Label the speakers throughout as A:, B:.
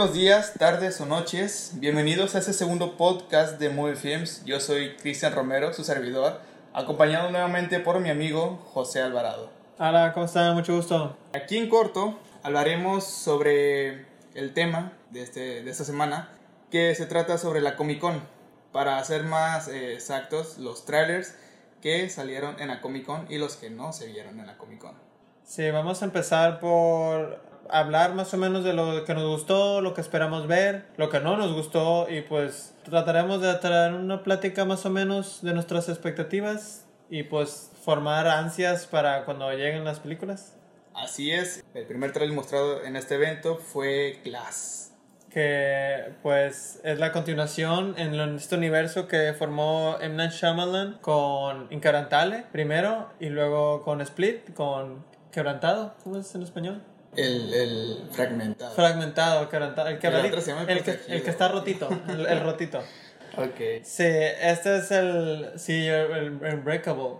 A: buenos días, tardes o noches. Bienvenidos a este segundo podcast de Movie Films. Yo soy Cristian Romero, su servidor, acompañado nuevamente por mi amigo José Alvarado.
B: Hola, ¿cómo están? Mucho gusto.
A: Aquí en corto hablaremos sobre el tema de, este, de esta semana, que se trata sobre la Comic Con. Para ser más eh, exactos, los trailers que salieron en la Comic Con y los que no se vieron en la Comic Con.
B: Sí, vamos a empezar por hablar más o menos de lo que nos gustó, lo que esperamos ver, lo que no nos gustó y pues trataremos de traer una plática más o menos de nuestras expectativas y pues formar ansias para cuando lleguen las películas.
A: Así es, el primer trailer mostrado en este evento fue Glass.
B: Que pues es la continuación en este universo que formó M. Night Shyamalan con Incarantale primero y luego con Split, con Quebrantado, ¿cómo es en español?
A: El, el fragmentado.
B: Fragmentado, el quebrantado. El, quebradito,
A: otro se llama el
B: el, que,
A: protegido.
B: el que está rotito, el, rotito.
A: Ok.
B: Sí, este es el. Sí, el, Unbreakable.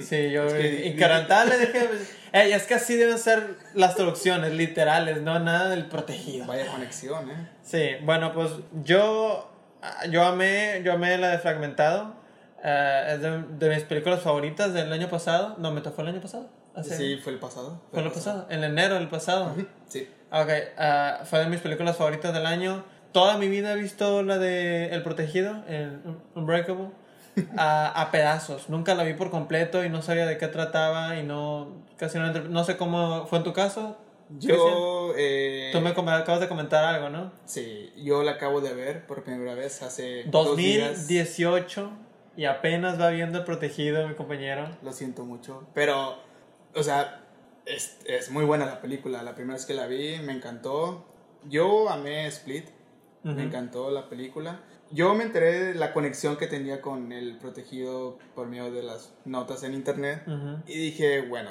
B: Sí, yo.
A: Es que-
B: Inquebrantable, dije. Ey, es que así deben ser las traducciones literales, no nada del protegido.
A: Vaya conexión, ¿eh?
B: Sí, bueno, pues yo. Yo amé, yo amé la de Fragmentado. Eh, es de, de mis películas favoritas del año pasado. No, me fue el año pasado. Hace-
A: Sí, fue el pasado.
B: Fue el pasado, en enero del pasado.
A: Sí.
B: Ok, ah, fue de mis películas favoritas del año. Toda mi vida he visto la de El Protegido, el Unbreakable, a, a pedazos. Nunca la vi por completo y no sabía de qué trataba y no, casi no, no sé cómo fue en tu caso.
A: Yo, eh,
B: Tú me acabas de comentar algo, ¿no?
A: sí, yo la acabo de ver por primera vez hace dos días.
B: 2018 y apenas va viendo El Protegido, mi compañero.
A: Lo siento mucho, pero, o sea, es, es muy buena la película. La primera vez que la vi me encantó. Yo amé Split, me
B: Ujú.
A: encantó la película. Yo me enteré de la conexión que tenía con el protegido por medio de las notas en internet.
B: Ujú.
A: Y dije, bueno,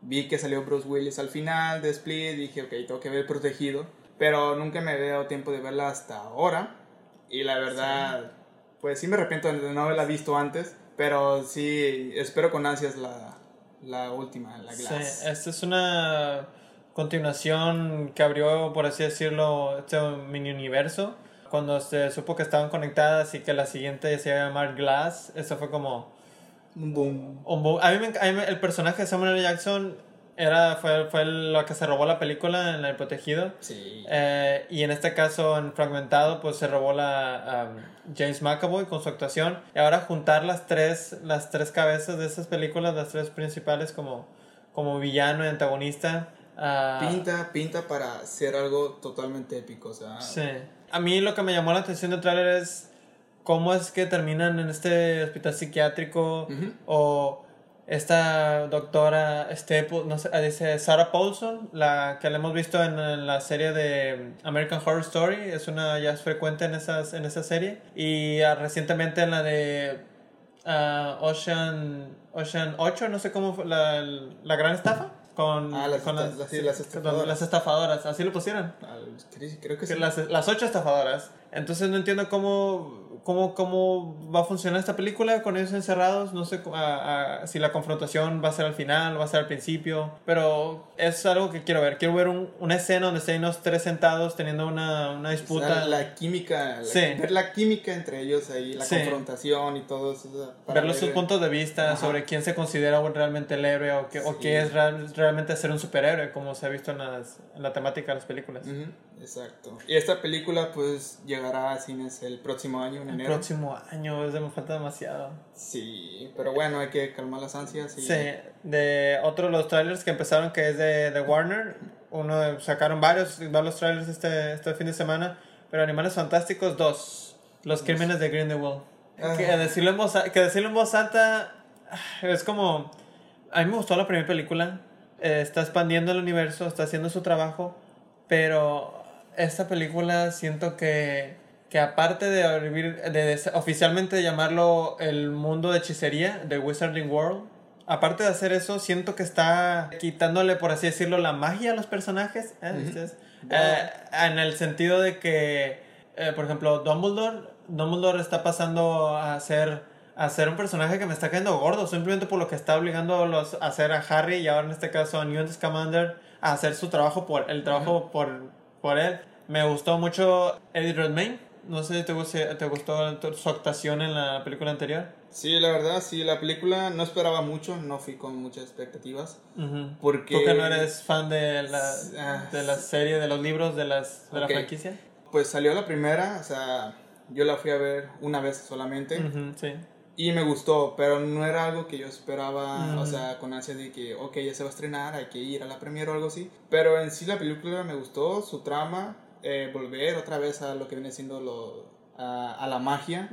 A: vi que salió Bruce Willis al final de Split, dije, ok, tengo que ver Protegido, pero nunca me había dado tiempo de verla hasta ahora. Y la verdad, pues sí me arrepiento de no haberla visto antes, pero sí, espero con ansias la, la última, la
B: Sí,
A: Glass.
B: esta es una continuación que abrió, por así decirlo, este mini universo. Cuando se supo que estaban conectadas y que la siguiente se iba a llamar Glass, eso fue como
A: Un boom.
B: un boom. A mí, me enc- a mí me- el personaje de Samuel L. Jackson era, fue, fue lo que se robó la película en El Protegido.
A: Sí.
B: Eh, y en este caso, en Fragmentado, pues se robó la um, James McAvoy con su actuación. Y ahora juntar las tres, las tres cabezas de esas películas, las tres principales como, como villano y antagonista. ah,
A: Pinta, pinta para ser algo totalmente épico, o sea...
B: Sí. A mí lo que me llamó la atención del tráiler es cómo es que terminan en este hospital psiquiátrico
A: Ujú.
B: o esta doctora Staple, no sé, ah, dice Sarah Paulson, la que la hemos visto en, en la serie de American Horror Story, es una ya es frecuente en esas en esa serie y ah, recientemente en la de ah, Ocean Ocean 8, no sé cómo fue, la, la gran estafa con,
A: Ah, las
B: con
A: esta- las- sí, las estafadoras.
B: las estafadoras, así lo pusieron.
A: Al- creo- Que sí.
B: las, las ocho estafadoras. Entonces no entiendo cómo, cómo, cómo va a funcionar esta película con ellos encerrados. No sé a- a- si la confrontación va a ser al final, va a ser al principio. Pero es algo que quiero ver. Quiero ver un- una escena donde estén los tres sentados teniendo una, una
A: O
B: disputa.
A: sea, la química, la-
B: Sí.
A: ver la química entre ellos ahí, la
B: Sí.
A: confrontación y todo eso. o sea, para
B: Ver los sus
A: ver-
B: puntos de vista
A: Ajá.
B: sobre quién se considera realmente el héroe o qué, o
A: Sí.
B: qué es real- realmente ser un superhéroe, como se ha visto en, las, en la temática de las películas.
A: Ujú, exacto. Y esta película pues llegará a cines el próximo año, en
B: El
A: enero.
B: próximo año, es de- me falta demasiado.
A: Sí, pero bueno, hay que calmar las ansias. Y...
B: Sí, de otro de los trailers que empezaron que es de, de Warner. Uno de- sacaron varios, varios trailers este, este fin de semana. Pero Animales Fantásticos 2. Los crímenes de Grindelwald.
A: Ah.
B: Que decirlo, en voz, que decirlo en voz alta ah, es como... A mí me gustó la primera película. eh, está expandiendo el universo, está haciendo su trabajo. Pero esta película siento que, que aparte de, abrir- de, de oficialmente llamarlo el mundo de hechicería, de Wizarding World, aparte de hacer eso, siento que está quitándole, por así decirlo, la magia a los personajes. ¿eh? Eh, en el sentido de que, eh, por ejemplo, Dumbledore, Dumbledore está pasando a ser, a ser un personaje que me está cayendo gordo, simplemente por lo que está obligando a, los, a hacer a Harry y ahora en este caso a Newt Scamander a hacer su trabajo por el trabajo por, por él. Me gustó mucho Eddie Redmayne. No sé si te gustó, te gustó su actuación en la película anterior.
A: Sí, la verdad, sí, la película no esperaba mucho, no fui con muchas expectativas.
B: Ujú.
A: Porque...
B: ¿Tú que no eres fan de la,
A: Ah.
B: de la serie, de los libros, de, las, de la franquicia?
A: Pues salió la primera, o sea, yo la fui a ver una vez solamente.
B: Sí.
A: Y me gustó, pero no era algo que yo esperaba,
B: Mm.
A: o sea, con ansia de que, ok, ya se va a estrenar, hay que ir a la premiere o algo así. Pero en sí la película me gustó, su trama, eh, volver otra vez a lo que viene siendo lo, a, a la magia,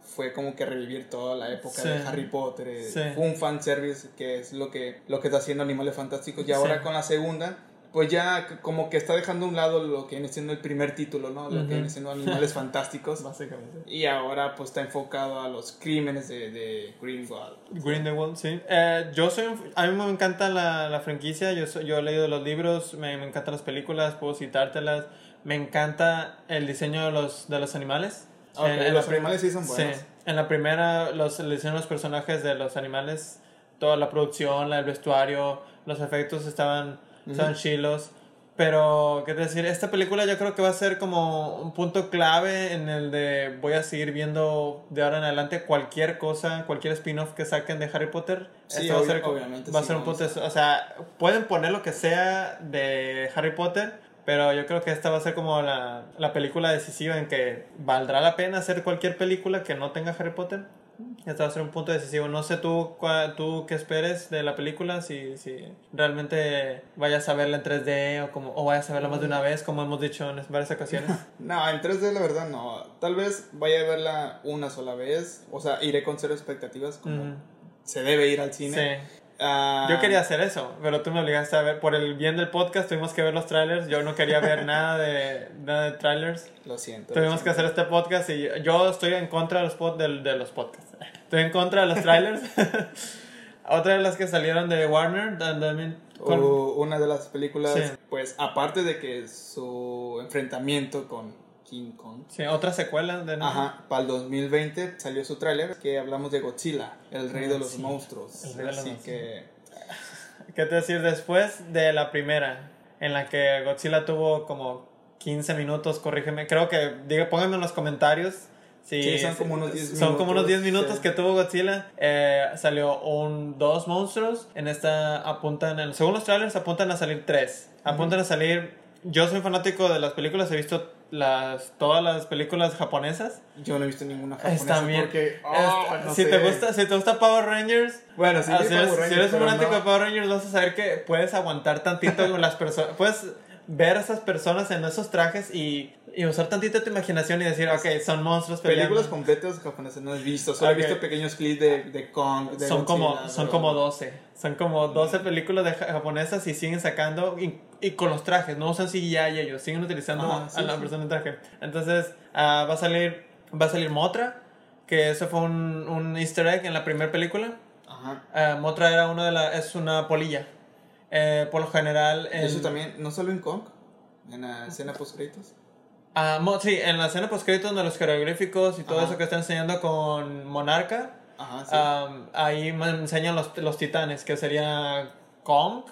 A: fue como que revivir toda la época
B: Sí.
A: de Harry Potter. eh,
B: Sí.
A: Fue un fanservice que es lo que, lo que está haciendo Animales Fantásticos. Y
B: Sí.
A: ahora con la segunda, pues ya como que está dejando a un lado lo que viene siendo el primer título, ¿no? Lo
B: Ujú.
A: que viene siendo Animales Fantásticos.
B: Básicamente.
A: Y ahora pues está enfocado a los crímenes de, de Grindelwald.
B: Grindelwald, sí. Eh, yo soy a mí me encanta la, la franquicia, yo, soy- yo he leído los libros, me, me encantan las películas, puedo citártelas. Me encanta el diseño de los, de los animales.
A: Ok,
B: En- en
A: los animales sí son buenos.
B: Sí, en la primera, los, el diseño de los personajes de los animales, toda la producción, el vestuario, los efectos estaban, estaban chilos. Pero, ¿qué decir? Esta película yo creo que va a ser como un punto clave en el de voy a seguir viendo de ahora en adelante cualquier cosa, cualquier spin-off que saquen de Harry Potter.
A: Sí,
B: va a ser,
A: obviamente
B: va a
A: sí,
B: ser un punto, o sea, pueden poner lo que sea de Harry Potter, pero yo creo que esta va a ser como la, la película decisiva en que valdrá la pena hacer cualquier película que no tenga Harry Potter. Este va a ser un punto decisivo. No sé tú, cua- tú qué esperes de la película, si, si realmente vayas a verla en 3D o, como, o vayas a verla más de una vez, como hemos dicho en varias ocasiones.
A: No, en 3D la verdad no. Tal vez vaya a verla una sola vez. O sea, iré con cero expectativas como se debe ir al cine.
B: Sí.
A: Ah,
B: Yo quería hacer eso, pero tú me obligaste a ver. Por el bien del podcast tuvimos que ver los trailers. Yo no quería ver nada de, nada de trailers.
A: Lo siento.
B: Tuvimos
A: lo
B: que hacer este podcast y yo estoy en contra de los, pod- de, los podcasts. Estoy en contra de los trailers. Otra de las que salieron de Warner, también con-
A: O una de las películas,
B: Sí.
A: pues aparte de que su enfrentamiento con King Kong.
B: sí, otra secuela de
A: Ajá, para el 2020 salió su tráiler que hablamos de Godzilla, el rey de los
B: Godzilla,
A: monstruos.
B: el rey de los
A: Así que
B: ¿Qué te decir después de la primera? En la que Godzilla tuvo como 15 minutos, corrígeme. Creo que, diga, pónganme en los comentarios.
A: Sí, son como unos 10
B: Son como unos 10
A: minutos,
B: minutos
A: sí.
B: que tuvo Godzilla. Eh, salió un, dos monstruos. En esta apuntan, en, según los trailers, apuntan a salir tres. Apuntan a salir. Yo soy fanático de las películas, he visto las, todas las películas japonesas.
A: yo no he visto ninguna japonesa
B: Están bien.
A: porque
B: Est-
A: no
B: si,
A: sé.
B: te gusta, si te gusta Power Rangers,
A: Bueno,
B: Ah, si, eres,
A: Power
B: si eres un fanático
A: no.
B: de Power Rangers, vas a saber que puedes aguantar tantito con las personas. Puedes ver a esas personas en esos trajes y, y usar tantito tu imaginación y decir, ok, son monstruos peleando.
A: Películas completas japonesas no he visto, solo he visto pequeños clips de, de Kong, de
B: son como, son como 12. Son como 12 películas de ja- japonesas y siguen sacando y, y con los trajes, no usan CGI ellos, siguen utilizando
A: Ajá, sí,
B: a la
A: sí.
B: persona en traje. Entonces, ah, va a salir va a salir Motra, que eso fue un, un easter egg en la primera película.
A: Ajá.
B: Ah, Motra era una de la, es una polilla. Eh, por lo general. En,
A: Eso también, no solo en Kong, en la escena post créditos.
B: Ah, sí, en la escena postcréditos de los jeroglíficos y todo
A: Ajá.
B: eso que está enseñando con Monarca,
A: Ajá, sí.
B: ah, ahí me enseñan los, los titanes, que sería Kong,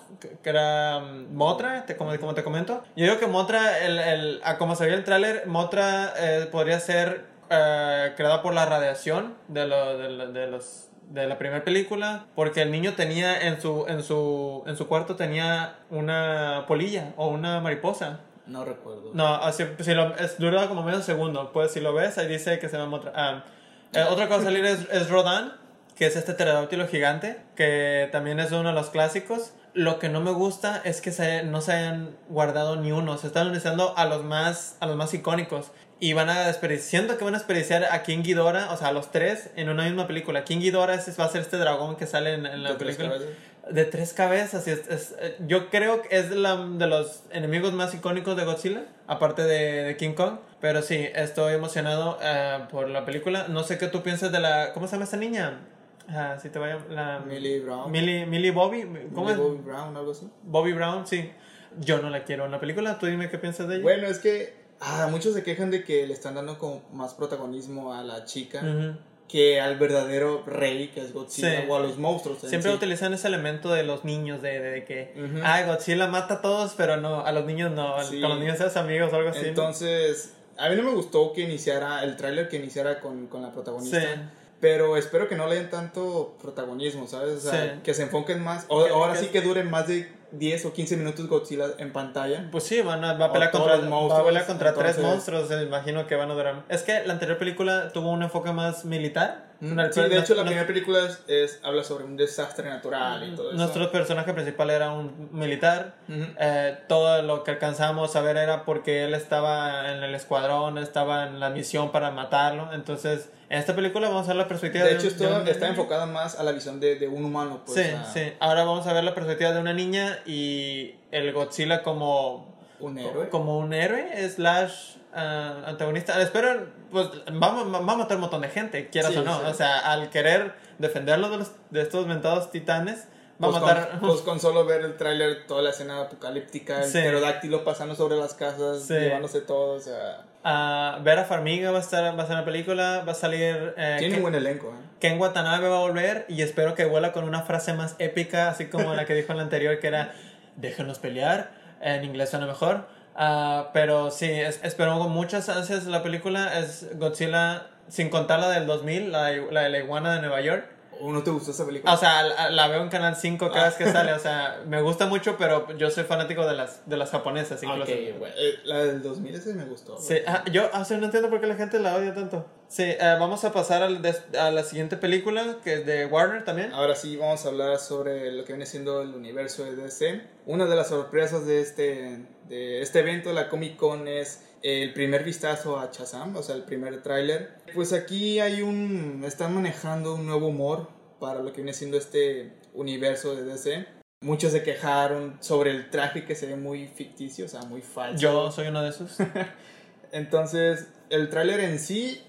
B: que era um, Motra, te- como, como te comento. Yo digo que Motra, el, el, a como se veía el tráiler, Motra eh, podría ser eh, creada por la radiación de, lo- de, de los de la primera película porque el niño tenía en su en su en su cuarto tenía una polilla o una mariposa
A: no recuerdo.
B: no, así, si lo, es, dura como medio segundo. Pues si lo ves, ahí dice que se llama otra. ah, eh, otra cosa salir es, es Rodan, que es este pterodáctilo gigante, que también es uno de los clásicos. Lo que no me gusta es que se, no se hayan guardado ni uno. Se están utilizando a los más, a los más icónicos. Y van a desperdiciar, siento que van a desperdiciar a King Ghidorah, o sea, a los tres en una misma película. King Ghidorah es- va a ser este dragón que sale en, en la
A: ¿De tres
B: película.
A: cabezas?
B: De tres cabezas. y es- es- eh, yo creo que es la- de los enemigos más icónicos de Godzilla, aparte de, de King Kong. Pero sí, estoy emocionado eh, por la película. No sé qué tú piensas de la... ¿Cómo se llama esta niña? Ah, si te vaya... La,
A: Millie Brown.
B: Millie, Millie Bobby. ¿Cómo
A: Millie
B: es?
A: Bobby Brown, algo así.
B: Bobby Brown, sí. Yo no la quiero en la película. Tú dime qué piensas de ella.
A: Bueno, es que ah, muchos se quejan de que le están dando como más protagonismo a la chica.
B: Ujú.
A: que al verdadero rey que es Godzilla
B: Sí.
A: o a los monstruos.
B: Siempre
A: sí.
B: utilizan ese elemento de los niños, de, de, de que,
A: Ujú.
B: ay, Godzilla mata a todos, pero no, a los niños no,
A: Sí.
B: con los niños seas amigos o algo así.
A: Entonces, a mí no me gustó que iniciara el tráiler que iniciara con, con la protagonista. Pero espero que no le den tanto protagonismo, ¿sabes? O sea, que se enfoquen más. O,
B: Que-
A: ahora
B: que-
A: sí que duren más de 10 o 15 minutos Godzilla en pantalla.
B: Pues sí, van a, va a pelear contra,
A: los
B: va a
A: monstruos,
B: pelear contra tres monstruos, eh, imagino que van a durar. Es que la anterior película tuvo un enfoque más militar.
A: Sí, de hecho la
B: no-
A: primera película es, es- habla sobre un desastre natural y todo eso.
B: Nuestro personaje principal era un militar. Eh, todo lo que alcanzamos a ver era porque él estaba en el escuadrón, estaba en la misión para matarlo. Entonces, en esta película vamos a ver la perspectiva
A: De
B: de
A: hecho, esto
B: de un-
A: está enfocada más a la visión de, de un humano. Pues,
B: sí,
A: a
B: sí. Ahora vamos a ver la perspectiva de una niña y el Godzilla como
A: Un héroe.
B: como un héroe slash ah, antagonista. Espero, pues va, a- va a matar un montón de gente, quieras
A: Sí,
B: o no.
A: sí.
B: O sea, al querer defenderlo de, los- de estos mentados titanes, va
A: Pues
B: a matar.
A: con, pues con solo ver el tráiler, toda la escena apocalíptica, el
B: Sí.
A: pterodáctilo pasando sobre las casas, llevándose todo, o sea...
B: Ah, Vera Farmiga va a estar va a estar en la película, va a salir eh,
A: Tiene
B: Ken,
A: un buen elenco, ¿eh?
B: Ken Watanabe va a volver y espero que vuela con una frase más épica, así como la que dijo en la anterior que era déjenos pelear, en inglés suena mejor. Ah, pero sí, es- espero con muchas ansias la película, es Godzilla, sin contar la del 2000, la, la de la iguana de Nueva York.
A: ¿O no te gustó esa película?
B: O sea, la, la veo en Canal 5 cada vez que sale, o sea, me gusta mucho, pero yo soy fanático de las, de las japonesas.
A: Ah, ok, bueno, eh, la del 2000 ese me gustó.
B: Sí, ah, yo o sea, no entiendo por qué la gente la odia tanto. Sí, eh, vamos a pasar al des- a la siguiente película, que es de Warner también.
A: Ahora sí vamos a hablar sobre lo que viene siendo el universo de DC. Una de las sorpresas de este, de este evento, la Comic Con, es el primer vistazo a Shazam, o sea, el primer tráiler. Pues aquí hay un... están manejando un nuevo humor para lo que viene siendo este universo de DC. Muchos se quejaron sobre el traje que se ve muy ficticio, o sea, muy falso.
B: Yo soy uno de esos.
A: Entonces, el tráiler en sí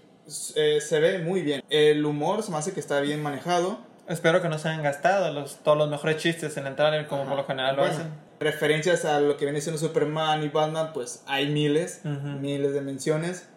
A: eh, se ve muy bien. El humor se me hace que está bien manejado.
B: Espero que no se hayan gastado los, todos los mejores chistes en el trailer como por lo general lo
A: Bueno,
B: hacen.
A: Referencias a lo que viene siendo Superman y Batman, pues hay miles,
B: Ujú.
A: miles de menciones.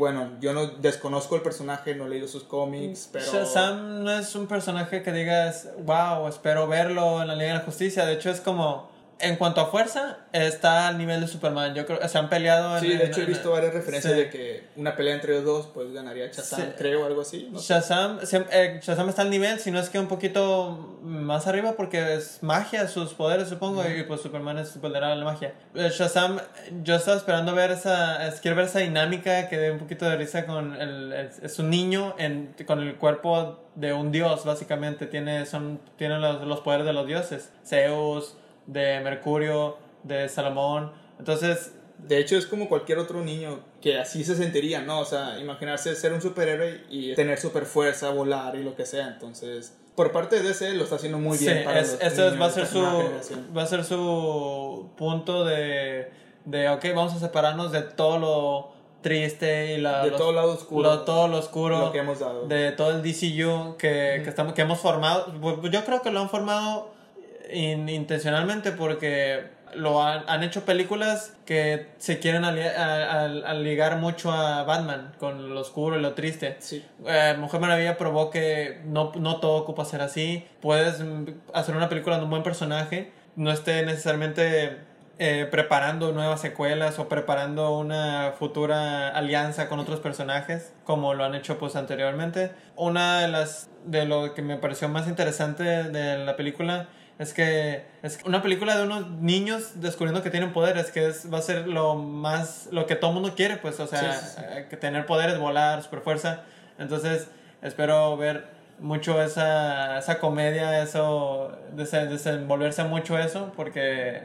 A: Bueno, yo no desconozco el personaje, no he leído sus cómics, pero...
B: Shazam no es un personaje que digas, wow, espero verlo en la Liga de la Justicia. De hecho, es como, en cuanto a fuerza, está al nivel de Superman. Yo creo se han peleado en.
A: Sí, de
B: en-
A: hecho he
B: en-
A: visto varias referencias
B: sí.
A: de que una pelea entre los dos, pues ganaría Shazam,
B: Sí.
A: creo, algo así. No.
B: Shazam, eh, Shazam está al nivel, si no es que un poquito más arriba porque es magia sus poderes supongo y pues Superman es super a la magia. Eh, Shazam, yo estaba esperando ver esa, es- quiero ver esa dinámica que dé un poquito de risa con el, es, es un niño en, con el cuerpo de un dios básicamente, tiene, son, tiene los, los poderes de los dioses, Zeus, de Mercurio, de Salomón, entonces
A: De hecho, es como cualquier otro niño que así se sentiría, ¿no? O sea, imaginarse ser un superhéroe y tener super fuerza, volar y lo que sea. Entonces, por parte de DC lo está haciendo muy bien.
B: Sí,
A: para
B: es-
A: los niños
B: va a ser su va a ser su punto de de ok vamos a separarnos de todo lo triste y la,
A: De
B: los-
A: todo lado oscuro.
B: lo- todo lo oscuro
A: Lo que hemos dado.
B: de todo el DCU que, que estamos que hemos formado yo creo que lo han formado in- intencionalmente porque lo han, han hecho películas que se quieren ali- a- a- a ligar mucho a Batman con lo oscuro y lo triste
A: Sí.
B: eh, Mujer Maravilla probó que no, no todo ocupa ser así. Puedes mm, hacer una película de un buen personaje, no esté necesariamente eh, preparando nuevas secuelas o preparando una futura alianza con otros personajes, como lo han hecho pues anteriormente. Una de las de lo que me pareció más interesante de la película es que es una película de unos niños descubriendo que tienen poderes, que es, va a ser lo más, lo que todo mundo quiere, pues, o sea,
A: Sí, sí, sí.
B: eh, que tener poderes, volar, super fuerza. Entonces, espero ver mucho esa, esa comedia, eso, dese- desenvolverse mucho eso, porque,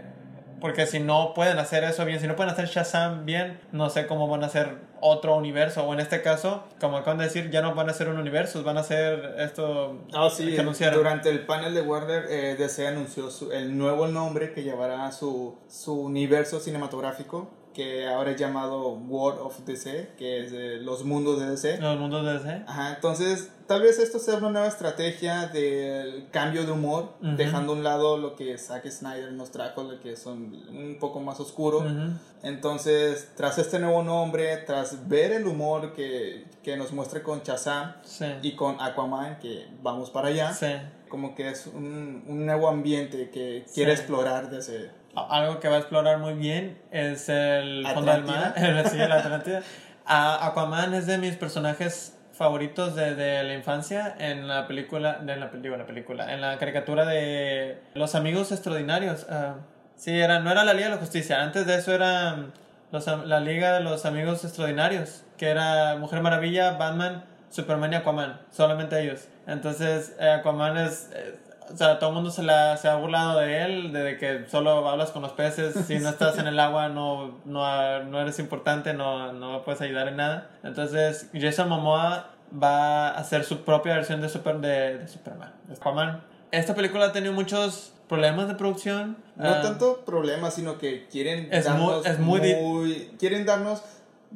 B: porque si no pueden hacer eso bien, si no pueden hacer Shazam bien, no sé cómo van a hacer otro universo, o en este caso, como acaban de decir, ya no van a ser un universo, van a ser esto
A: Ah, sí,
B: que anunciaron.
A: durante el panel de Warner, eh, DC anunció su- el nuevo nombre que llevará a su, su universo cinematográfico, que ahora es llamado World of DC, que es los mundos de DC.
B: Los mundos de DC.
A: Ajá, entonces tal vez esto sea una nueva estrategia del cambio de humor,
B: Ujú.
A: dejando a un lado lo que Zack Snyder nos trajo, lo que son un poco más oscuro.
B: Ujú.
A: Entonces, tras este nuevo nombre, tras ver el humor que, que nos muestra con Shazam
B: Sí.
A: y con Aquaman, que vamos para allá,
B: Sí.
A: como que es un, un nuevo ambiente que quiere
B: Sí.
A: explorar desde...
B: Algo que va a explorar muy bien es el fondo del mar. Sí, la Atlántida. A- Aquaman es de mis personajes favoritos desde la infancia en la película, de la, digo, la película, en la caricatura de Los Amigos Extraordinarios. Ah, sí, era, no era la Liga de la Justicia, antes de eso era mm, los la Liga de los Amigos Extraordinarios, que era Mujer Maravilla, Batman, Superman y Aquaman, solamente ellos. Entonces, eh, Aquaman es... eh, o sea, todo el mundo se, la, se ha burlado de él, de que solo hablas con los peces, si no estás en el agua no, no, no eres importante, no, no puedes ayudar en nada. Entonces, Jason Momoa va a hacer su propia versión de, super, de, de Superman, Aquaman. Esta película ha tenido muchos problemas de producción.
A: No
B: Ah,
A: tanto problemas, sino que quieren
B: Es muy-
A: darnos
B: es muy
A: muy- quieren darnos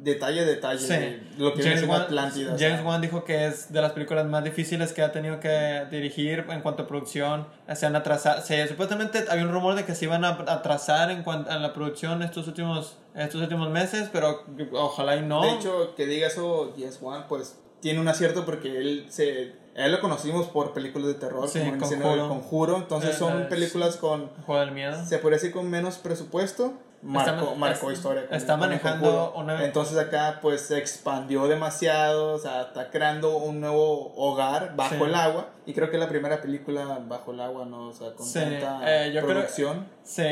A: detalle a detalle
B: Sí.
A: de lo que
B: James, Wan,
A: Atlántida.
B: James Wan dijo que es de las películas más difíciles que ha tenido que dirigir en cuanto a producción. Se han atrasado. Se, supuestamente había un rumor de que se iban a atrasar en cuanto a la producción estos últimos, estos últimos meses, pero ojalá y no.
A: De hecho, que diga eso James Wan, pues tiene un acierto porque él se... a Él lo conocimos por películas de terror,
B: Sí,
A: como en escena del
B: Conjuro.
A: Conjuro. Entonces
B: Eh,
A: son películas con...
B: Juego del miedo.
A: Se puede decir con menos presupuesto. Marcó,
B: Está-
A: marcó historia. con-
B: está
A: con el
B: manejando
A: Conjuro.
B: una-
A: Entonces acá pues se expandió demasiado, o sea, está creando un nuevo hogar bajo
B: Sí.
A: el agua. Y creo que es la primera película bajo el agua, ¿no? O sea, con
B: Sí,
A: tanta
B: eh, yo creo-
A: producción.
B: Sí,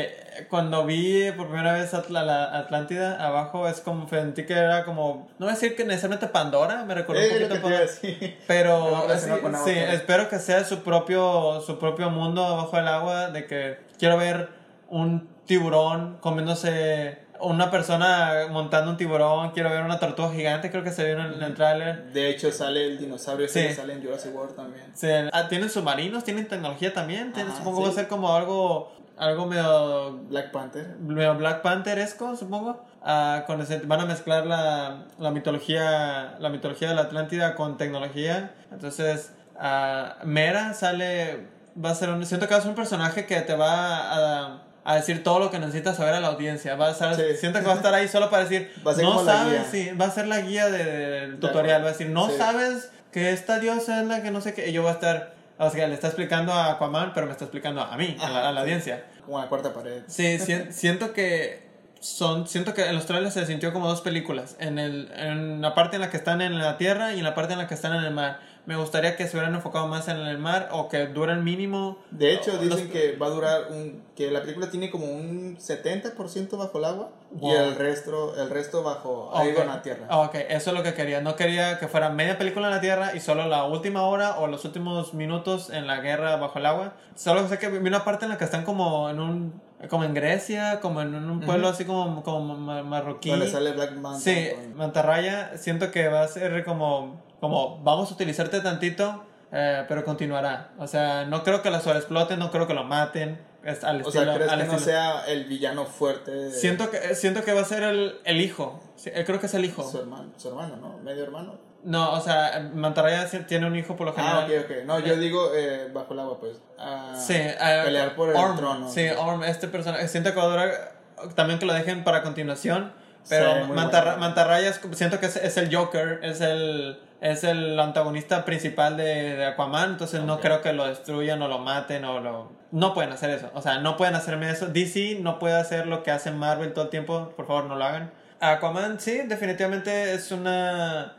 B: cuando vi por primera vez Atla- la Atlántida abajo, es como sentí que era como, no voy a decir que necesariamente Pandora, me recordó
A: Eh,
B: un poquito Pandora.
A: decir.
B: Pero sí,
A: con
B: sí, espero que sea su propio, su propio mundo abajo del agua, de que quiero ver un tiburón comiéndose, una persona montando un tiburón, quiero ver una tortuga gigante, creo que se vio en el, tráiler.
A: De hecho, sale el dinosaurio
B: Sí.
A: que sale en Jurassic World también.
B: Sí, ah, tienen submarinos, tienen tecnología también, tienen-
A: Ajá,
B: supongo
A: sí.
B: va a ser como algo, algo medio
A: Black Panther.
B: medio Black Panther-esco, supongo. Ah, con ese- van a mezclar la, la mitología la mitología de la Atlántida con tecnología. Entonces, ah, Mera sale. Va a ser un. Siento que va a ser un personaje que te va a, a decir todo lo que necesitas saber a la audiencia. Va a estar,
A: Sí.
B: Siento que va a estar ahí solo para decir.
A: Va a ser
B: no sabes,
A: guía".
B: sí, va a ser la guía de- del
A: De
B: tutorial. Va a decir, no
A: Sí.
B: sabes que esta diosa es la que no sé qué. Y yo voy a estar. O sea, le está explicando a Aquaman, pero me está explicando a mí, a la, a audiencia.
A: Como la cuarta pared.
B: Sí, sien- siento que son siento que en los trailers se sintió como dos películas, en el en la parte en la que están en la tierra y en la parte en la que están en el mar. Me gustaría que se hubieran enfocado más en el mar o que dure el mínimo.
A: De hecho, dicen
B: los-
A: que va a durar un. que la película tiene como un 70% bajo el agua
B: Wow.
A: y el resto, el resto bajo. ahí
B: Ok.
A: con la tierra.
B: Ah, ok, eso es lo que quería. No quería que fuera media película en la tierra y solo la última hora o los últimos minutos en la guerra bajo el agua. Solo sé que vi una parte en la que están como en un como en Grecia, como en un pueblo así como, como ma- marroquí.
A: Donde sale Black Manta.
B: Sí, Mantarraya, siento que va a ser como, como vamos a utilizarte tantito, eh, pero continuará. O sea, no creo que la sobreexploten, no creo que lo maten. Es al
A: O sea,
B: estilo-
A: ¿crees
B: al
A: que no
B: estilo-
A: sea el villano fuerte de
B: Siento que, siento que va a ser el, el hijo. Sí, eh, creo que es el hijo.
A: su hermano, su hermano, ¿no? Medio hermano.
B: No, o sea, Mantarraya tiene un hijo por lo
A: Ah,
B: general.
A: ok, ok. No, yo digo eh, bajo el agua, pues. Ah,
B: Sí, eh,
A: pelear por el
B: Orm,
A: trono.
B: Sí, Orm, este personaje. Siento que va a durar. También que lo dejen para continuación. Pero
A: Sí, muy
B: Mantarra-
A: bueno.
B: Mantarraya es- siento que es, es el Joker, es el, es el antagonista principal de, de Aquaman. Entonces no creo que lo destruyan o lo maten o lo. No pueden hacer eso. O sea, no pueden hacerme eso. DC no puede hacer lo que hace Marvel todo el tiempo. Por favor, no lo hagan. Aquaman, sí, definitivamente es una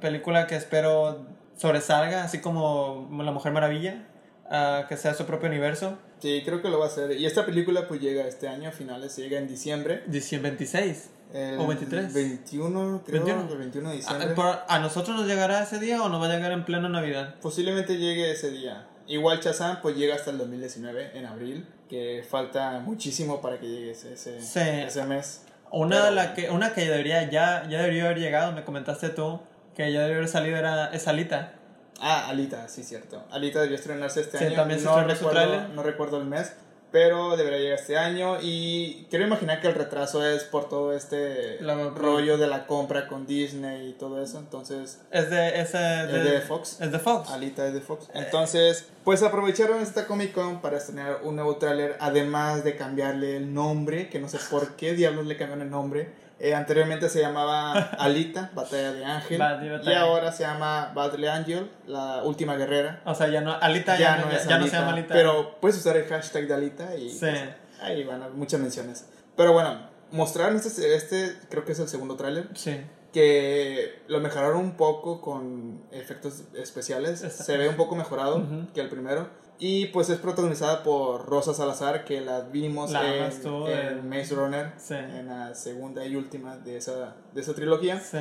B: película que espero sobresalga, así como La Mujer Maravilla, ah, que sea su propio universo.
A: Sí, creo que lo va a hacer. Y esta película pues llega este año, a finales, llega en diciembre.
B: Diciembre 26.
A: El
B: ¿O 23?
A: 21, creo.
B: 21.
A: El 21 de
B: ¿A,
A: diciembre.
B: por- ¿A nosotros nos llegará ese día o nos va a llegar en pleno Navidad?
A: Posiblemente llegue ese día. Igual Shazam pues llega hasta el 2019, en abril, que falta muchísimo para que llegue ese, ese,
B: Sí.
A: ese mes.
B: Una,
A: Pero-
B: la que, una que debería, ya, ya debería haber llegado, me comentaste tú, que ya debería haber salido era es Alita.
A: Ah, Alita, sí, cierto. Alita debió estrenarse este
B: Sí,
A: año.
B: también
A: no, recuerdo, no recuerdo el mes, pero debería llegar este año y quiero imaginar que el retraso es por todo este
B: La-
A: rollo de la compra con Disney y todo eso, entonces
B: Es de, ese,
A: es de Fox.
B: Es de Fox.
A: Alita es de Fox. Entonces, pues aprovecharon esta Comic Con para estrenar un nuevo tráiler, además de cambiarle el nombre, que no sé por qué diablos le cambiaron el nombre. Eh, anteriormente se llamaba Alita, Batalla de Ángel, y ahora se llama Battle Angel, la última guerrera.
B: O sea, ya no, Alita ya, no, ya, ya no se llama Alita.
A: Pero puedes usar el hashtag de Alita y
B: Sí.
A: pues, ahí van muchas menciones. Pero bueno, mostraron este, este, creo que es el segundo tráiler,
B: Sí.
A: que lo mejoraron un poco con efectos especiales. Se ve un poco mejorado que el primero. Y pues es protagonizada por Rosa Salazar, que la vimos
B: La
A: en, en
B: en-
A: Maze Runner,
B: Sí.
A: en la segunda y última de esa, de esa trilogía.
B: Sí.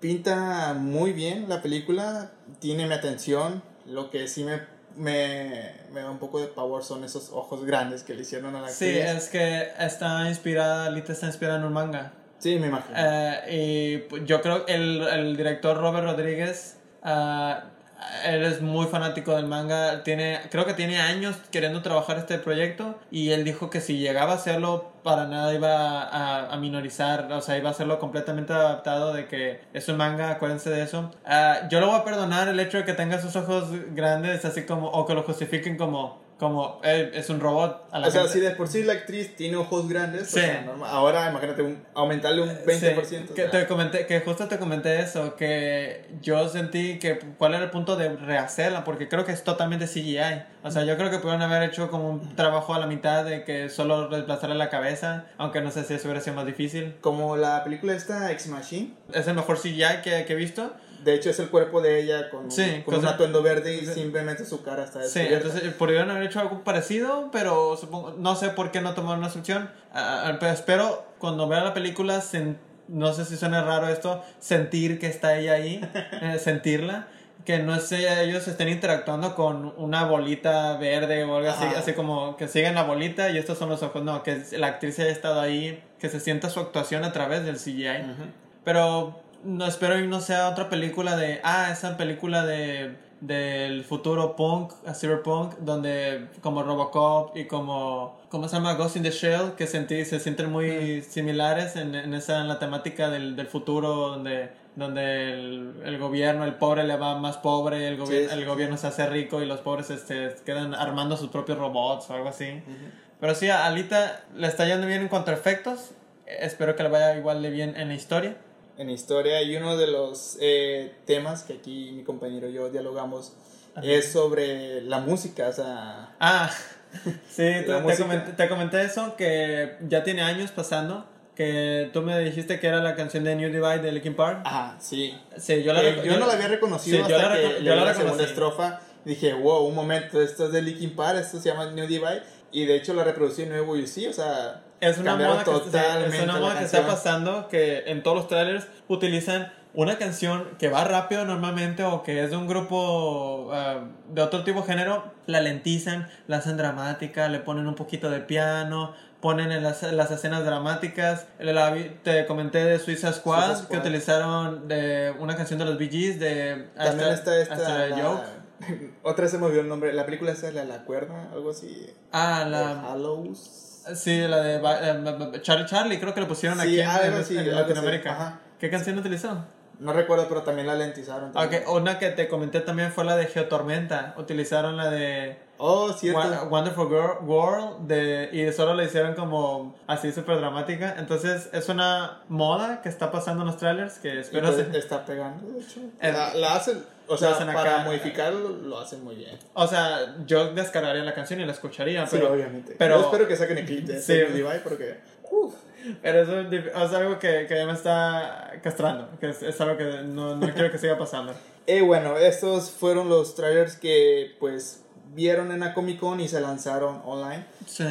A: Pinta muy bien la película, tiene mi atención. Lo que sí me, me, me da un poco de pavor son esos ojos grandes que le hicieron a la
B: Sí,
A: actriz.
B: es que está inspirada, Alita está inspirada en un manga.
A: Sí, me imagino.
B: Eh, y pues, yo creo que el, el director Robert Rodríguez, ah, él es muy fanático del manga, tiene, creo que tiene años queriendo trabajar este proyecto y él dijo que si llegaba a hacerlo para nada iba a, a minorizar, o sea, iba a hacerlo completamente adaptado de que es un manga, acuérdense de eso. Ah, yo lo voy a perdonar el hecho de que tenga sus ojos grandes, así como, o que lo justifiquen como, como eh, es un robot. A la
A: o sea,
B: gente.
A: si de por sí la actriz tiene ojos grandes,
B: Sí.
A: o sea, normal- ahora imagínate un, aumentarle un 20%.
B: Sí,
A: o
B: que
A: sea.
B: te comenté, que justo te comenté eso, que yo sentí que cuál era el punto de rehacerla, porque creo que es totalmente CGI. O sea, yo creo que pudieron haber hecho como un trabajo a la mitad de que solo reemplazarle la cabeza, aunque no sé si eso hubiera sido más difícil.
A: Como la película esta, Ex Machine.
B: Es el mejor CGI que, que he visto.
A: De hecho, es el cuerpo de ella con,
B: Sí,
A: con un atuendo verde y
B: Sí.
A: simplemente su cara está
B: Sí,
A: descubierta.
B: entonces pudieron haber hecho algo parecido, pero supongo, no sé por qué no tomaron una opción. Ah, pero espero cuando vea la película, sen- no sé si suena raro esto, sentir que está ella ahí, eh, sentirla. Que no sé, ellos estén interactuando con una bolita verde o algo así,
A: Ajá.
B: así como que siguen la bolita y estos son los ojos. No, que la actriz haya estado ahí, que se sienta su actuación a través del CGI.
A: Ujú.
B: Pero no espero y no sea otra película de. Ah, esa película de del futuro punk, a cyberpunk, donde como Robocop y como ¿cómo se llama? Ghost in the Shell, que sentí, se sienten muy similares en, en esa en la temática del, del futuro donde donde el, el gobierno, el pobre le va más pobre, el, gobier-
A: Sí, sí,
B: el gobierno se hace rico y los pobres este, quedan armando sus propios robots o algo así. Pero sí, a Alita le está yendo bien en cuanto a efectos. Espero que le vaya igual de bien en la historia.
A: En historia, y uno de los eh, temas que aquí mi compañero y yo dialogamos
B: Ajá.
A: es sobre la música. O sea,
B: Ah, sí, te,
A: música.
B: comenté, te comenté eso, que ya tiene años pasando. Que tú me dijiste que era la canción de New Divide de Linkin Park.
A: ajá, sí.
B: Sí, yo la
A: Eh, yo no la había reconocido
B: Sí, yo
A: hasta
B: la
A: que
B: yo la
A: la segunda estrofa. Dije, wow, un momento, esto es de Linkin Park, esto se llama New Divide. Y de hecho la reproducí en nuevo y sí, o sea,
B: Es una moda que,
A: totalmente
B: es una
A: la
B: moda que está pasando que en todos los trailers utilizan una canción que va rápido normalmente o que es de un grupo ah, de otro tipo de género, la lentizan, la hacen dramática, le ponen un poquito de piano, ponen en las, las escenas dramáticas. La te comenté de Suiza Squad, que utilizaron de una canción de los Bee Gees de
A: También
B: Astra-
A: está esta.
B: Astra
A: la-
B: Joke.
A: Otra se me olvidó el nombre. La película esa es la, la cuerda, algo así.
B: Ah, la...
A: Hallows.
B: Sí, la de eh, Charlie Charlie, creo que le pusieron
A: Sí,
B: aquí en,
A: algo
B: Latinoamérica. ¿Qué canción utilizó?
A: No recuerdo, pero también la lentizaron. también.
B: Ok, una que te comenté también fue la de Geotormenta. Utilizaron la de
A: Oh, cierto.
B: Wonderful Girl- World de, y solo la hicieron como así súper dramática. Entonces es una moda que está pasando en los trailers que espero se-
A: está pegando, de hecho.
B: El-
A: la, la hacen, o sea, para
B: acá.
A: modificarlo lo hacen muy bien.
B: O sea, yo descargaría la canción y la escucharía,
A: Sí,
B: pero,
A: obviamente.
B: pero-
A: Yo espero que saquen el clip de
B: Sí.
A: porque. uf,
B: pero eso es, algo que, que ya me está castrando. Que es, es algo que no, no quiero que siga pasando.
A: Eh, bueno, estos fueron los trailers que pues vieron en la Comic Con y se lanzaron online.
B: Sí.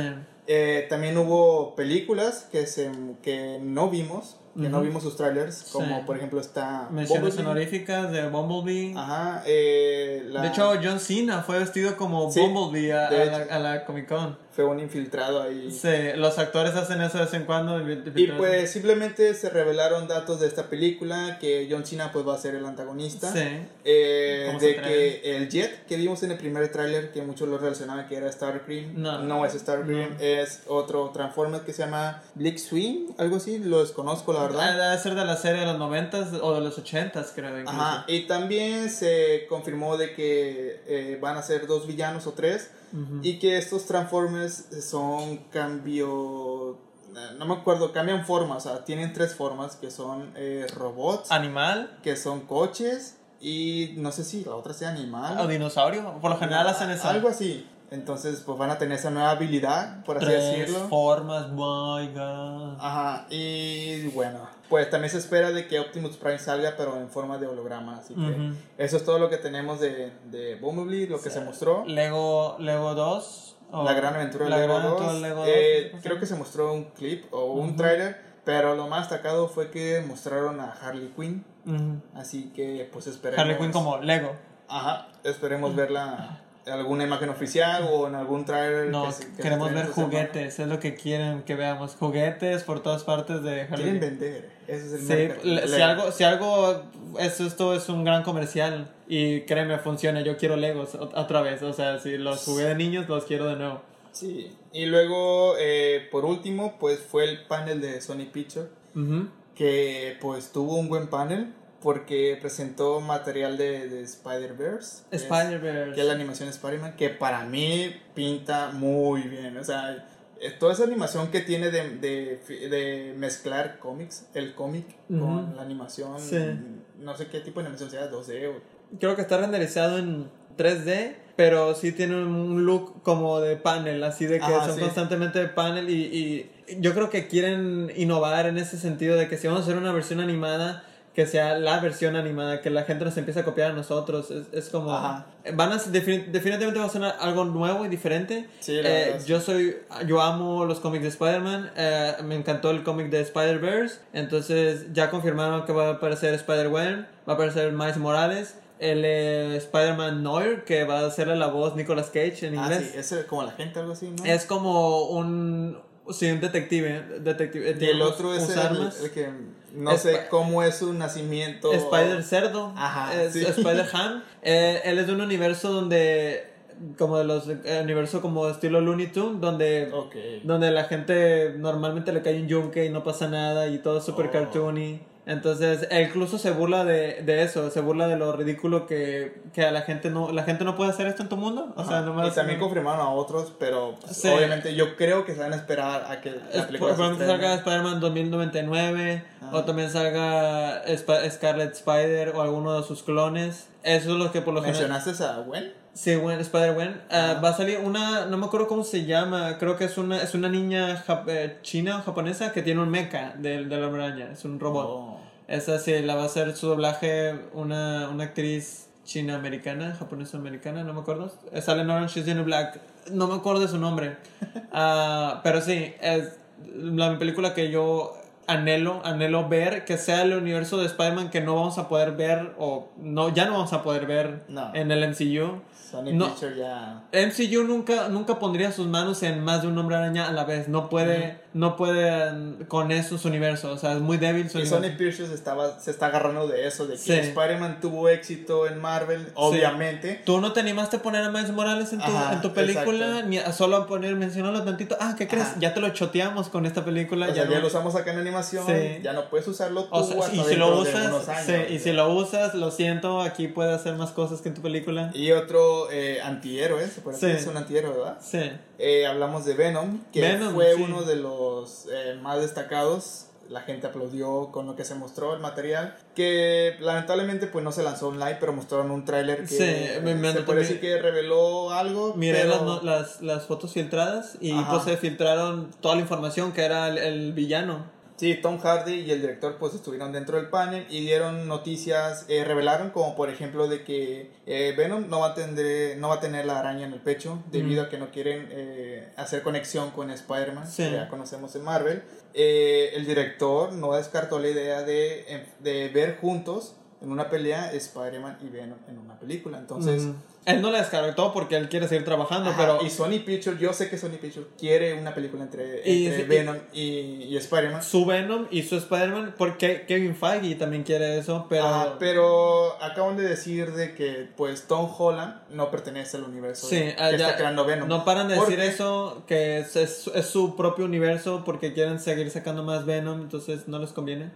A: Eh, también hubo películas que, se, que no vimos, que no
B: Ujú.
A: vimos sus trailers, como
B: Sí.
A: por ejemplo está
B: Menciones honoríficas de Bumblebee.
A: Ajá, eh, la-
B: De hecho, John Cena fue vestido como
A: Sí,
B: Bumblebee a, a la, a la Comic Con.
A: Fue un infiltrado ahí.
B: Sí, los actores hacen eso de vez en cuando.
A: Y pues simplemente se revelaron datos de esta película, que John Cena pues va a ser el antagonista.
B: Sí.
A: Eh,
B: ¿Cómo se
A: de que el Jet que vimos en el primer tráiler, que muchos lo relacionaban que era Starscream,
B: No.
A: es Starscream,
B: No.
A: es otro Transformer que se llama Blick Swing, algo así, lo desconozco la
B: Ah,
A: verdad.
B: Debe ser de la serie de los 90s o de los 80s, creo. Incluso.
A: Ajá, y también se confirmó de que eh, van a ser dos villanos o tres, Y que estos Transformers son cambio... No me acuerdo, cambian formas, o sea, tienen tres formas que son eh, robots,
B: Animal
A: que son coches y no sé si la otra sea animal.
B: o dinosaurio. Por lo general hacen eso.
A: Algo así. Entonces, pues van a tener esa nueva habilidad, por así
B: Tres
A: decirlo.
B: formas, my god.
A: Ajá, y bueno, pues también se espera de que Optimus Prime salga, pero en forma de holograma. Así que
B: Ujú.
A: eso es todo lo que tenemos de, de Bumblebee, lo que se mostró.
B: Lego, Lego 2. o-
A: La gran aventura de
B: La
A: Lego
B: Gran
A: 2.
B: Aventura de Lego
A: Eh,
B: 2.
A: creo que se mostró un clip o un
B: Ujú.
A: tráiler, pero lo más destacado fue que mostraron a Harley Quinn.
B: Ujú.
A: Así que pues esperemos.
B: Harley Quinn como Lego.
A: Ajá, esperemos verla en alguna imagen oficial o en algún trailer.
B: No,
A: que se- que
B: queremos ver
A: esta semana.
B: juguetes, es lo que quieren que veamos. Juguetes por todas partes de Harley
A: Quieren vender, ese es el
B: Sí, le- si algo, si algo, es, esto es un gran comercial y créeme, funciona. Yo quiero Legos ot- otra vez. O sea, si los jugué de niños, los quiero de nuevo.
A: Sí, y luego, eh, por último, pues fue el panel de Sony Picture,
B: Ujú.
A: que pues tuvo un buen panel porque presentó material de, de Spider-Verse.
B: Spider-Verse.
A: Que es la animación de Spider-Man, que para mí pinta muy bien. O sea, toda esa animación que tiene de, de, de mezclar cómics, el cómic con la animación,
B: Sí.
A: no sé qué tipo de animación sea, 2D o...
B: Creo que está renderizado en 3D, pero sí tiene un look como de panel, así de que
A: Ajá,
B: son
A: sí.
B: constantemente de panel y, y yo creo que quieren innovar en ese sentido de que si vamos a hacer una versión animada, que sea la versión animada, que la gente nos empiece a copiar a nosotros, es, es como...
A: Ajá.
B: Van a, defini- definitivamente va a ser algo nuevo y diferente.
A: Sí, la
B: Eh, yo soy, yo amo los cómics de Spider-Man, eh, me encantó el cómic de Spider-Verse, entonces ya confirmaron que va a aparecer Spider-Gwen, va a aparecer Miles Morales, el eh, Spider-Man Noir, que va a hacerle la voz Nicolas Cage en
A: Ah,
B: inglés.
A: sí, es como la gente, algo así, ¿no?
B: Es como un, sí, un detective, detective
A: Y el otro es el,
B: armas.
A: el que no sé cómo es su nacimiento.
B: Spider Cerdo,
A: Ajá,
B: es
A: sí.
B: Spider Ham. Eh, él es de un universo donde, como de los eh, universo como estilo Looney Tunes, donde,
A: Ok.
B: donde la gente normalmente le cae un yunque y no pasa nada y todo es super
A: Oh.
B: cartoony. Entonces, él incluso se burla de, de eso, se burla de lo ridículo que, que a la gente no, la gente no puede hacer esto en tu mundo. O sea, nomás.
A: y también confirmaron a otros, pero pues,
B: Sí.
A: obviamente yo creo que se van a esperar a que la película
B: probablemente
A: estrene.
B: salga Spider-Man 2099
A: Ah.
B: o también salga Sp- Scarlet Spider o alguno de sus clones. Eso es lo que por lo general...
A: ¿Mencionaste a Gwen?
B: Sí, Gwen, Spider-Gwen. Ah, va a salir una, no me acuerdo cómo se llama, creo que es una, es una niña jap- eh, china o japonesa que tiene un mecha de, de la araña, es un robot.
A: Oh.
B: Esa sí, la va a hacer su doblaje una, una actriz china-americana, japonesa-americana, no me acuerdo. Eh, Sale en Orange is the New Black, no me acuerdo de su nombre. Ah, pero sí, es la película que yo anhelo, anhelo ver, que sea el universo de Spider-Man que no vamos a poder ver, o no, ya no vamos a poder ver
A: No.
B: en el MCU.
A: Sony
B: No.
A: Picture ya.
B: MCU nunca, nunca pondría sus manos en más de un hombre araña a la vez. No puede, no puede mm, con eso su universo. O sea, es muy débil su
A: Y
B: universo.
A: Sony Pictures estaba, se está agarrando de eso, de que
B: Sí.
A: Spider-Man tuvo éxito en Marvel, obviamente.
B: Tú no te animaste a poner a Miles Morales en tu,
A: Ajá,
B: en tu película,
A: exacto.
B: ni a solo a poner, mencionarlo tantito. Ah, ¿qué crees?
A: Ajá.
B: Ya te lo choteamos con esta película.
A: O sea,
B: ya
A: lo usamos acá en animación,
B: Sí.
A: ya no puedes usarlo tú
B: O sea,
A: hasta
B: y si lo usas,
A: años,
B: sí, y si lo usas, lo siento, aquí puede hacer más cosas que en tu película.
A: Y otro eh, antihéroe, se puede
B: Sí.
A: es un antihéroe, ¿verdad?
B: Sí.
A: Eh, hablamos de Venom, que
B: Venom,
A: fue uno de los eh, más destacados. La gente aplaudió con lo que se mostró el material. Que lamentablemente pues no se lanzó online, pero mostraron un tráiler que
B: Sí, me- me-
A: se puede decir que reveló algo.
B: Miré
A: pero-
B: las, las, las fotos filtradas y
A: Ajá.
B: pues se filtraron toda la información que era el, el villano.
A: Sí, Tom Hardy y el director pues estuvieron dentro del panel y dieron noticias, eh, revelaron como por ejemplo de que eh, Venom no va, a tener, no va a tener la araña en el pecho debido a que no quieren eh, hacer conexión con Spider-Man,
B: Sí.
A: que ya conocemos en Marvel. Eh, el director no descartó la idea de, de ver juntos en una pelea Spider-Man y Venom en una película. Entonces...
B: Él no la descartó porque él quiere seguir trabajando,
A: Ajá,
B: pero
A: y Sony Pictures, yo sé que Sony Pictures quiere una película entre,
B: Y-
A: entre
B: y-
A: Venom y, y Spider-Man.
B: su Venom y su Spider-Man, porque Kevin Feige también quiere eso, pero...
A: Ajá, pero acaban de decir de que pues Tom Holland no pertenece al universo
B: Sí,
A: de-
B: ah,
A: que
B: ya,
A: está creando Venom.
B: No paran de decir eso, que es, es, es su propio universo porque quieren seguir sacando más Venom, entonces no les conviene.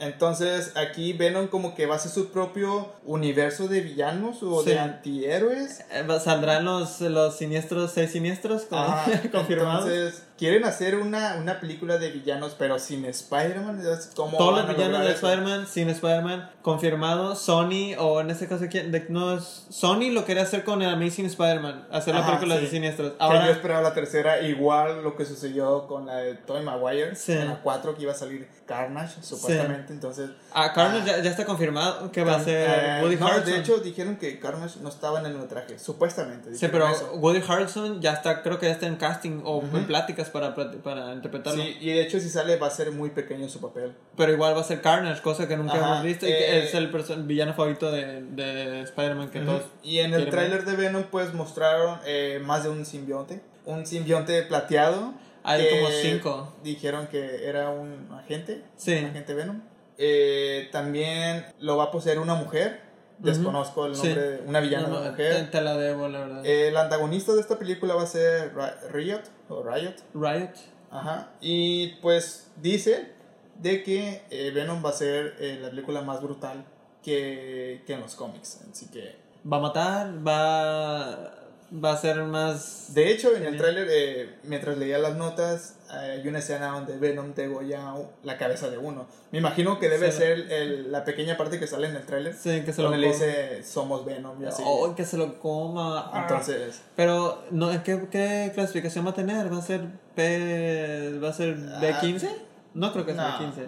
A: Entonces aquí Venom como que va a ser su propio universo de villanos o
B: Sí.
A: de antihéroes.
B: Eh, va- Saldrán los, los siniestros, seis siniestros,
A: Ajá,
B: confirmados.
A: Entonces quieren hacer una, una película de villanos pero sin Spider-Man.
B: Todos
A: van
B: los villanos de? Spider-Man, sin Spider-Man, confirmado. Sony, o en este caso, ¿quién? De- no Sony lo quería hacer con el Amazing Spider-Man, hacer la
A: Ajá,
B: película
A: sí.
B: de siniestros.
A: Que
B: Ahora,
A: yo esperaba la tercera, igual lo que sucedió con la de Tobey Maguire,
B: Sí.
A: en la 4 que iba a salir Carnage, supuestamente, entonces...
B: a Carnage
A: Ah.
B: ya, ya está confirmado que va a ser
A: eh,
B: Woody
A: no,
B: Harrelson.
A: de hecho dijeron que Carnage no estaba en el metraje, supuestamente.
B: Sí, pero
A: eso.
B: Woody Harrelson ya está, creo que ya está en casting o
A: Ujú.
B: en pláticas para, para interpretarlo.
A: Sí, y de hecho si sale va a ser muy pequeño su papel.
B: Pero igual va a ser Carnage, cosa que nunca
A: Ajá,
B: hemos visto y que
A: eh,
B: es el perso- villano favorito de, de Spider-Man que todos...
A: Y en el tráiler de Venom pues mostraron eh, más de un simbionte, un simbionte plateado.
B: Hay como cinco.
A: Dijeron que era un agente,
B: Sí.
A: un agente Venom. Eh, también lo va a poseer una mujer, desconozco el
B: Sí.
A: nombre, de una villana
B: No,
A: de mujer.
B: te, te la debo, la verdad.
A: El antagonista de esta película va a ser Riot o Riot.
B: Riot.
A: Ajá. Y pues dice de que eh, Venom va a ser eh, la película más brutal que, que en los cómics. Así que.
B: Va a matar, va, va a ser más...
A: De hecho, en el tráiler, eh, mientras leía las notas, hay una escena donde Venom degolla la cabeza de uno. Me imagino que debe
B: Sí.
A: ser el- la pequeña parte que sale en el tráiler.
B: Sí, que se lo
A: Donde le
B: coma.
A: dice somos Venom y así.
B: Oh, que se lo coma. Ah.
A: Entonces,
B: Pero, no, ¿qué, ¿qué clasificación va a tener? ¿Va a ser P... ¿Va a ser B15? No creo que sea
A: Ah, no.
B: B15.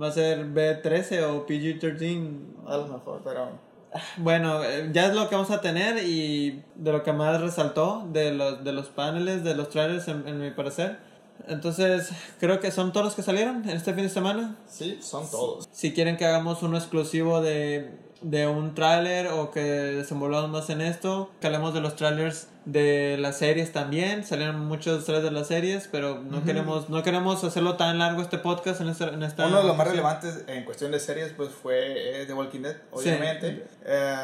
B: ¿Va a ser B13 o PG-13?
A: a lo mejor, pero.
B: Bueno, eh, ya es lo que vamos a tener y de lo que más resaltó de los, de los paneles, de los trailers, en, en mi parecer. Entonces, creo que son todos los que salieron en este fin de semana.
A: Sí, son todos.
B: Si quieren que hagamos uno exclusivo de, de un tráiler o que desenvolvamos más en esto, que hablemos de los trailers de las series también. Salieron muchos trailers de las series, pero no,
A: Ujú.
B: queremos, no queremos hacerlo tan largo este podcast en esta... En esta
A: Uno de los más relevantes en cuestión de series pues fue eh, The Walking Dead, obviamente. Eh,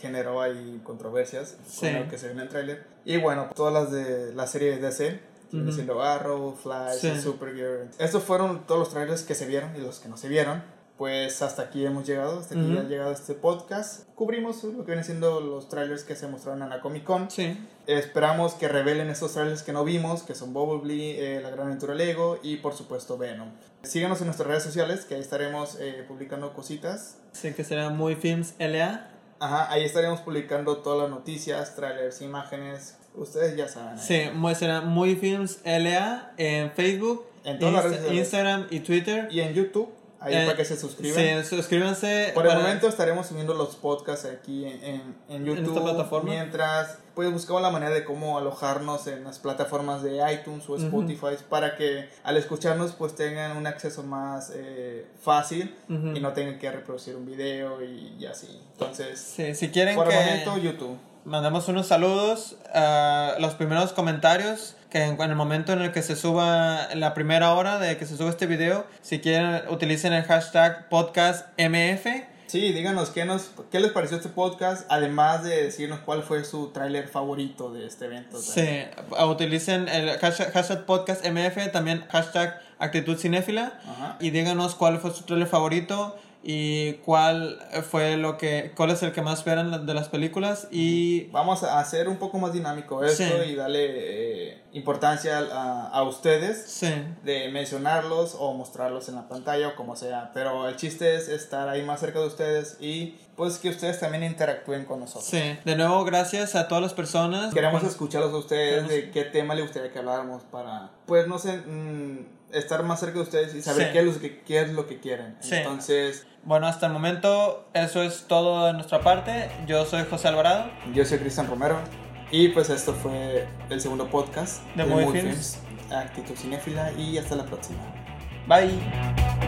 A: generó ahí controversias
B: Sí.
A: con lo que se vio en el tráiler. Y bueno, todas las de la serie de DC,
B: Ujú.
A: siendo Arrow, Flash,
B: Sí.
A: Supergirl. Estos fueron todos los trailers que se vieron y los que no se vieron. Pues hasta aquí hemos llegado, hasta aquí
B: Ujú.
A: ha llegado este podcast. Cubrimos lo que vienen siendo los trailers que se mostraron en la Comic Con.
B: Sí.
A: Esperamos que revelen esos trailers que no vimos, que son Bumblebee, eh, La Gran Aventura Lego y por supuesto Venom. Síganos en nuestras redes sociales, que ahí estaremos eh, publicando cositas.
B: Sí, que será muy films LA.
A: Ajá, ahí estaremos publicando todas las noticias, trailers, imágenes. Ustedes ya saben. ahí.
B: Sí, muy, será muy films LA en Facebook,
A: En todas las redes.
B: Instagram y Twitter.
A: Y en YouTube, ahí
B: Eh,
A: para que se suscriban.
B: Sí, suscríbanse.
A: Por el momento estaremos subiendo los podcasts aquí en, en, en YouTube.
B: esta plataforma.
A: Mientras, pues buscamos la manera de cómo alojarnos en las plataformas de iTunes o. Spotify para que al escucharnos pues tengan un acceso más eh, fácil y no tengan que reproducir un video y, y así. Entonces,
B: Sí, si quieren
A: por
B: que
A: el momento YouTube.
B: Mandamos unos saludos a los primeros comentarios que en, el momento en el que se suba la primera hora de que se suba este video, si quieren utilicen el hashtag podcastmf.
A: Sí, díganos qué, nos, qué les pareció este podcast, además de decirnos cuál fue su tráiler favorito de este evento.
B: Sí, utilicen el hashtag, hashtag podcastmf, también hashtag actitud cinéfila.
A: Ajá.
B: y díganos cuál fue su trailer favorito y cuál fue lo que cuál es el que más esperan de las películas y
A: Vamos a hacer un poco más dinámico esto
B: Sí.
A: y darle eh, importancia a, a ustedes
B: sí
A: de mencionarlos o mostrarlos en la pantalla o como sea. Pero el chiste es estar ahí más cerca de ustedes y pues que ustedes también interactúen con nosotros.
B: sí de nuevo gracias a todas las personas
A: Queremos escucharlos a ustedes
B: Queremos-
A: de qué tema le gustaría que habláramos para, pues no sé, mm, estar más cerca de ustedes y saber
B: Sí.
A: qué, es lo que, qué es lo que quieren.
B: Sí.
A: Entonces,
B: Bueno, hasta el momento eso es todo de nuestra parte. Yo soy José Alvarado.
A: yo soy Cristian Romero y pues esto fue el segundo podcast
B: De Movie Films.
A: Actitud Cinéfila y hasta la próxima.
B: Bye.